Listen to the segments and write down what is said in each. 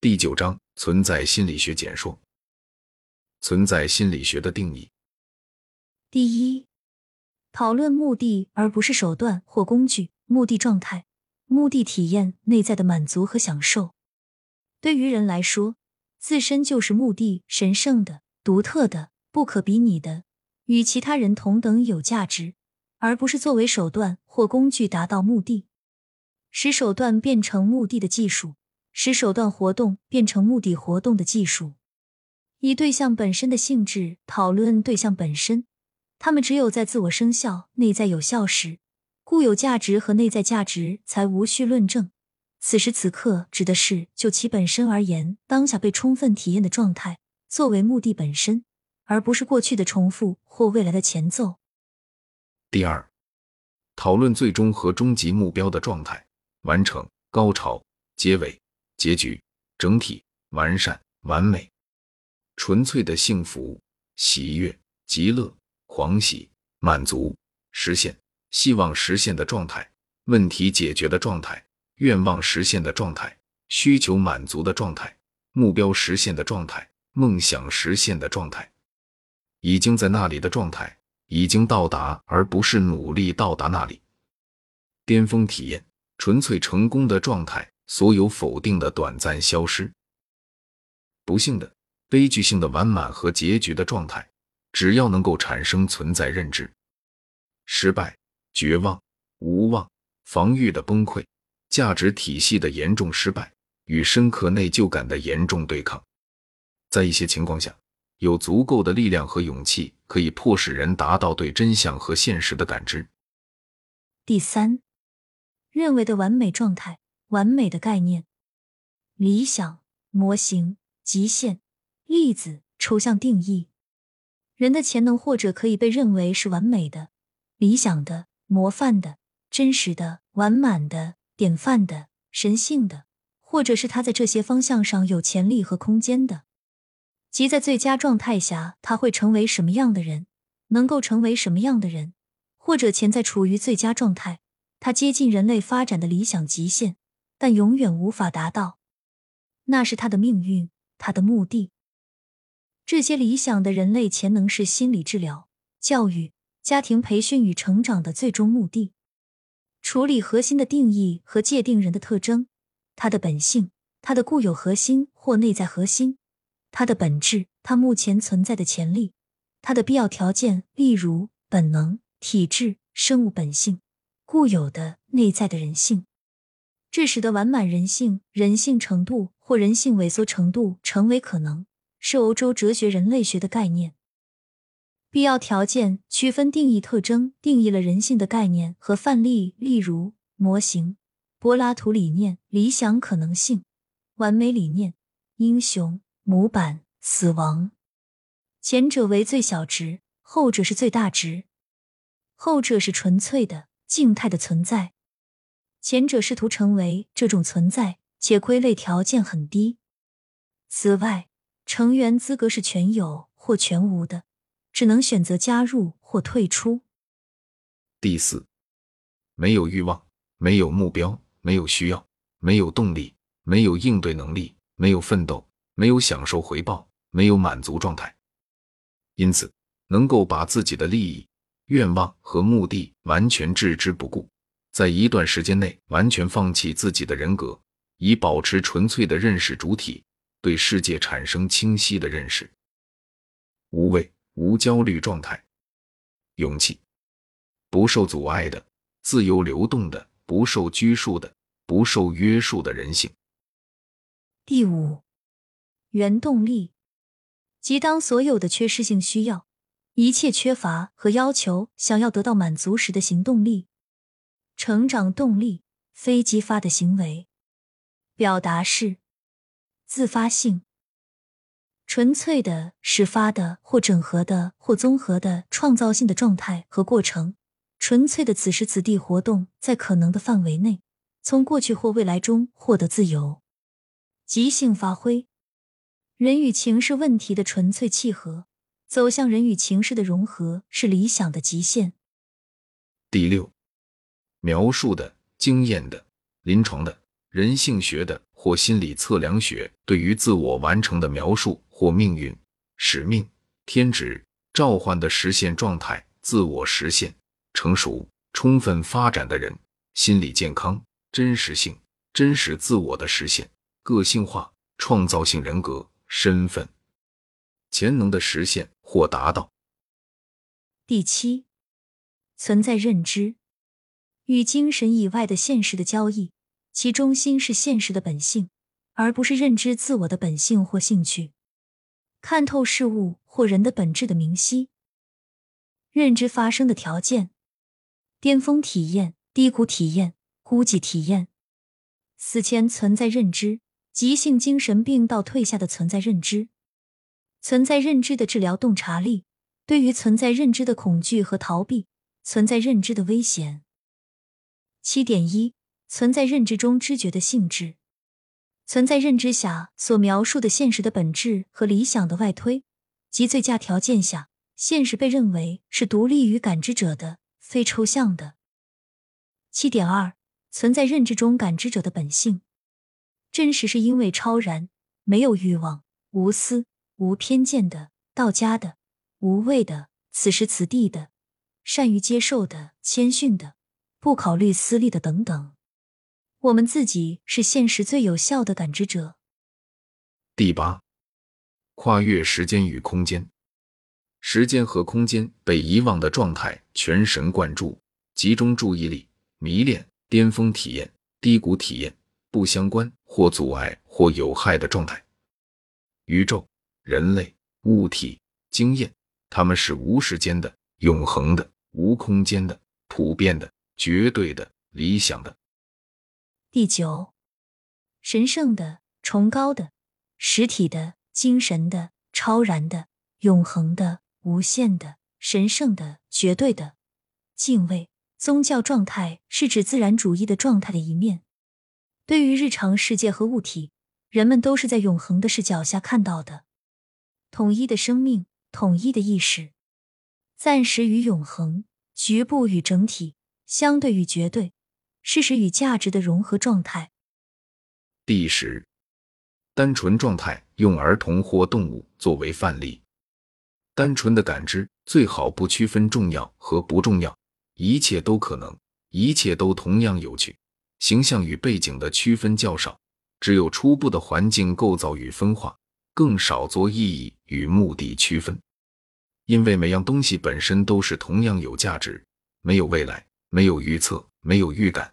第九章存在心理学简说。存在心理学的定义。第一，讨论目的而不是手段或工具。目的状态，目的体验内在的满足和享受。对于人来说，自身就是目的，神圣的、独特的、不可比拟的，与其他人同等有价值，而不是作为手段或工具达到目的，使手段变成目的的技术，使手段活动变成目的活动的技术。以对象本身的性质讨论对象本身，他们只有在自我生效、内在有效时，固有价值和内在价值才无需论证。此时此刻指的是就其本身而言，当下被充分体验的状态作为目的本身，而不是过去的重复或未来的前奏。第二，讨论最终和终极目标的状态、完成、高潮、结尾、结局、整体、完善、完美。纯粹的幸福、喜悦、极乐、狂喜、满足、实现、希望实现的状态、问题解决的状态、愿望实现的状态、需求满足的状态、目标实现的状态、梦想实现的状态，已经在那里的状态，已经到达，而不是努力到达那里。巅峰体验、纯粹成功的状态，所有否定的短暂消失。不幸的。悲剧性的完满和结局的状态，只要能够产生存在认知，失败、绝望、无望、防御的崩溃、价值体系的严重失败与深刻内疚感的严重对抗，在一些情况下，有足够的力量和勇气，可以迫使人达到对真相和现实的感知。第三，认为的完美状态、完美的概念、理想模型、极限。例子抽象定义：人的潜能或者可以被认为是完美的、理想的、模范的、真实的、完满的、典范的、神性的，或者是他在这些方向上有潜力和空间的。即在最佳状态下，他会成为什么样的人，能够成为什么样的人，或者潜在处于最佳状态，他接近人类发展的理想极限，但永远无法达到。那是他的命运，他的目的。这些理想的人类潜能是心理治疗、教育、家庭培训与成长的最终目的。处理核心的定义和界定人的特征，他的本性，他的固有核心或内在核心，他的本质，他目前存在的潜力，他的必要条件，例如本能、体质、生物本性、固有的内在的人性，这使得完满人性、人性程度或人性萎缩程度成为可能。是欧洲哲学人类学的概念。必要条件区分定义特征，定义了人性的概念和范例，例如模型、柏拉图理念、理想可能性、完美理念、英雄模板、死亡。前者为最小值，后者是最大值。后者是纯粹的静态的存在，前者试图成为这种存在，且归类条件很低。此外。成员资格是全有或全无的，只能选择加入或退出。第四，没有欲望，没有目标，没有需要，没有动力，没有应对能力，没有奋斗，没有享受回报，没有满足状态。因此，能够把自己的利益、愿望和目的完全置之不顾，在一段时间内完全放弃自己的人格，以保持纯粹的认识主体。对世界产生清晰的认识，无畏、无焦虑状态，勇气，不受阻碍的、自由流动的、不受拘束的、不受约束的人性。第五，原动力，即当所有的缺失性需要、一切缺乏和要求想要得到满足时的行动力，成长动力，非激发的行为，表达式。自发性、纯粹的、始发的或整合的或综合的创造性的状态和过程，纯粹的此时此地活动在可能的范围内，从过去或未来中获得自由。即兴发挥，人与情势问题的纯粹契合，走向人与情势的融合是理想的极限。第六，描述的、经验的、临床的、人性学的或心理测量学对于自我完成的描述或命运、使命、天职、召唤的实现状态、自我实现、成熟、充分发展的人，心理健康、真实性、真实自我的实现、个性化、创造性人格、身份、潜能的实现或达到。第七，存在认知与精神以外的现实的交易。其中心是现实的本性，而不是认知自我的本性或兴趣。看透事物或人的本质的明晰。认知发生的条件：巅峰体验、低谷体验、孤寂体验。死前存在认知，急性精神病倒退下的存在认知。存在认知的治疗洞察力，对于存在认知的恐惧和逃避，存在认知的危险。七点一。存在认知中知觉的性质，存在认知下所描述的现实的本质和理想的外推，及最佳条件下，现实被认为是独立于感知者的、非抽象的。七点二，存在认知中感知者的本性，真实是因为超然、没有欲望、无私、无偏见的、道家的、无畏的、此时此地的、善于接受的、谦逊的、不考虑私利的等等。我们自己是现实最有效的感知者。第八，跨越时间与空间，时间和空间被遗忘的状态，全神贯注、集中注意力、迷恋、巅峰体验、低谷体验、不相关或阻碍或有害的状态。宇宙、人类、物体、经验，它们是无时间的、永恒的、无空间的、普遍的、绝对的、理想的。第九，神圣的、崇高的、实体的、精神的、超然的、永恒的、无限的、神圣的、绝对的。敬畏宗教状态是指自然主义的状态的一面。对于日常世界和物体，人们都是在永恒的视角下看到的。统一的生命，统一的意识，暂时与永恒，局部与整体，相对与绝对。事实与价值的融合状态。第十，单纯状态用儿童或动物作为范例。单纯的感知最好不区分重要和不重要，一切都可能，一切都同样有趣。形象与背景的区分较少，只有初步的环境构造与分化，更少做意义与目的区分。因为每样东西本身都是同样有价值，没有未来，没有预测，没有预感。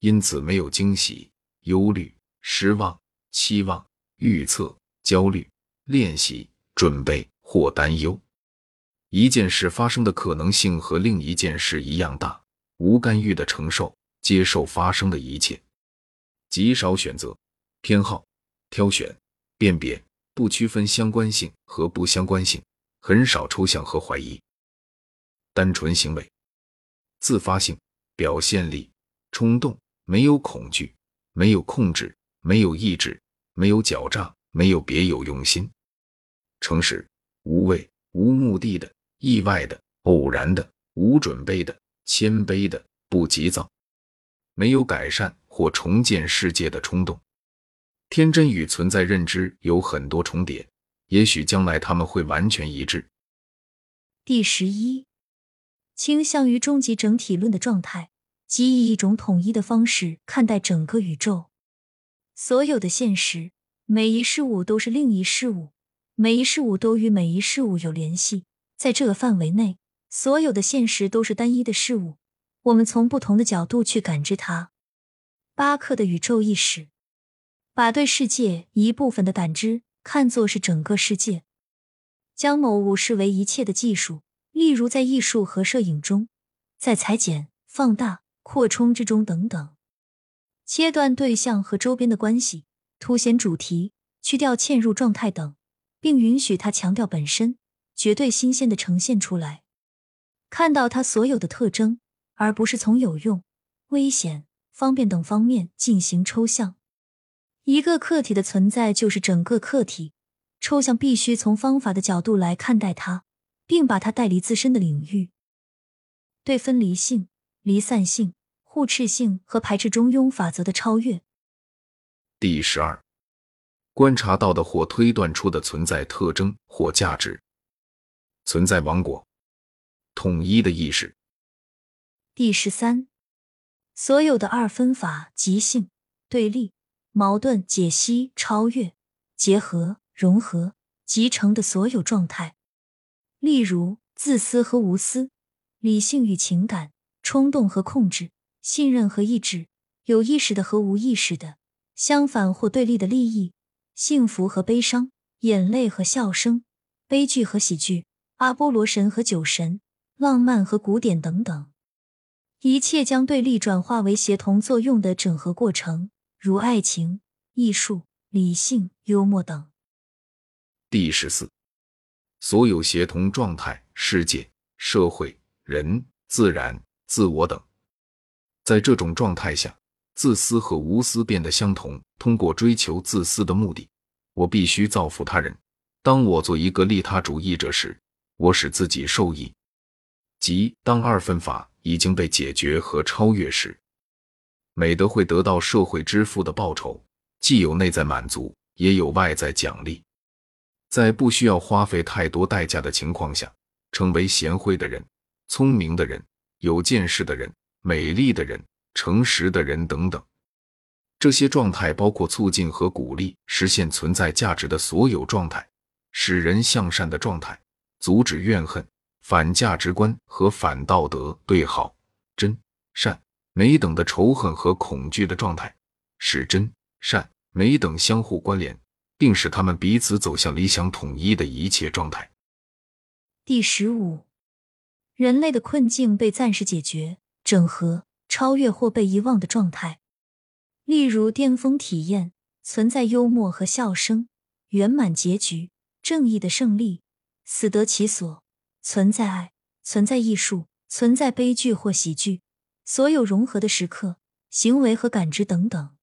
因此，没有惊喜、忧虑、失望、期望、预测、焦虑、练习、准备或担忧。一件事发生的可能性和另一件事一样大，无干预的承受、接受发生的一切，极少选择、偏好、挑选、辨别，不区分相关性和不相关性，很少抽象和怀疑。单纯行为、自发性、表现力、冲动。没有恐惧，没有控制，没有意志，没有狡诈，没有别有用心，诚实、无畏、无目的的、意外的、偶然的、无准备的、谦卑的、不急躁，没有改善或重建世界的冲动。天真与存在认知有很多重叠，也许将来他们会完全一致。第十一，倾向于终极整体论的状态。即以一种统一的方式看待整个宇宙，所有的现实，每一事物都是另一事物，每一事物都与每一事物有联系。在这个范围内，所有的现实都是单一的事物。我们从不同的角度去感知它。巴克的宇宙意识，把对世界一部分的感知看作是整个世界，将某物视为一切的技术，例如在艺术和摄影中，在裁剪、放大。扩充之中等等，切断对象和周边的关系，凸显主题，去掉嵌入状态等，并允许它强调本身，绝对新鲜的呈现出来，看到它所有的特征，而不是从有用、危险、方便等方面进行抽象。一个客体的存在就是整个客体，抽象必须从方法的角度来看待它，并把它带离自身的领域，对分离性。离散性、互斥性和排斥中庸法则的超越，第十二，观察到的或推断出的存在特征或价值，存在王国，统一的意识。第十三，所有的二分法、即性、对立、矛盾、解析、超越、结合、融合、集成的所有状态，例如自私和无私、理性与情感、冲动和控制、信任和意志、有意识的和无意识的。相反或对立的利益，幸福和悲伤，眼泪和笑声，悲剧和喜剧，阿波罗神和酒神，浪漫和古典等等，一切将对立转化为协同作用的整合过程，如爱情、艺术、理性、幽默等。第十四，所有协同状态，世界、社会、人、自然、自我等，在这种状态下。自私和无私变得相同。通过追求自私的目的，我必须造福他人。当我做一个利他主义者时，我使自己受益。即当二分法已经被解决和超越时，美德会得到社会支付的报酬，既有内在满足，也有外在奖励。在不需要花费太多代价的情况下，成为贤惠的人、聪明的人、有见识的人、美丽的人。诚实的人等等，这些状态包括促进和鼓励实现存在价值的所有状态，使人向善的状态，阻止怨恨、反价值观和反道德、对好、真、善、美等的仇恨和恐惧的状态，使真、善、美等相互关联，并使他们彼此走向理想统一的一切状态。第十五，人类的困境被暂时解决，整合。超越或被遗忘的状态，例如巅峰体验、存在幽默和笑声、圆满结局、正义的胜利、死得其所、存在爱、存在艺术、存在悲剧或喜剧、所有融合的时刻、行为和感知等等。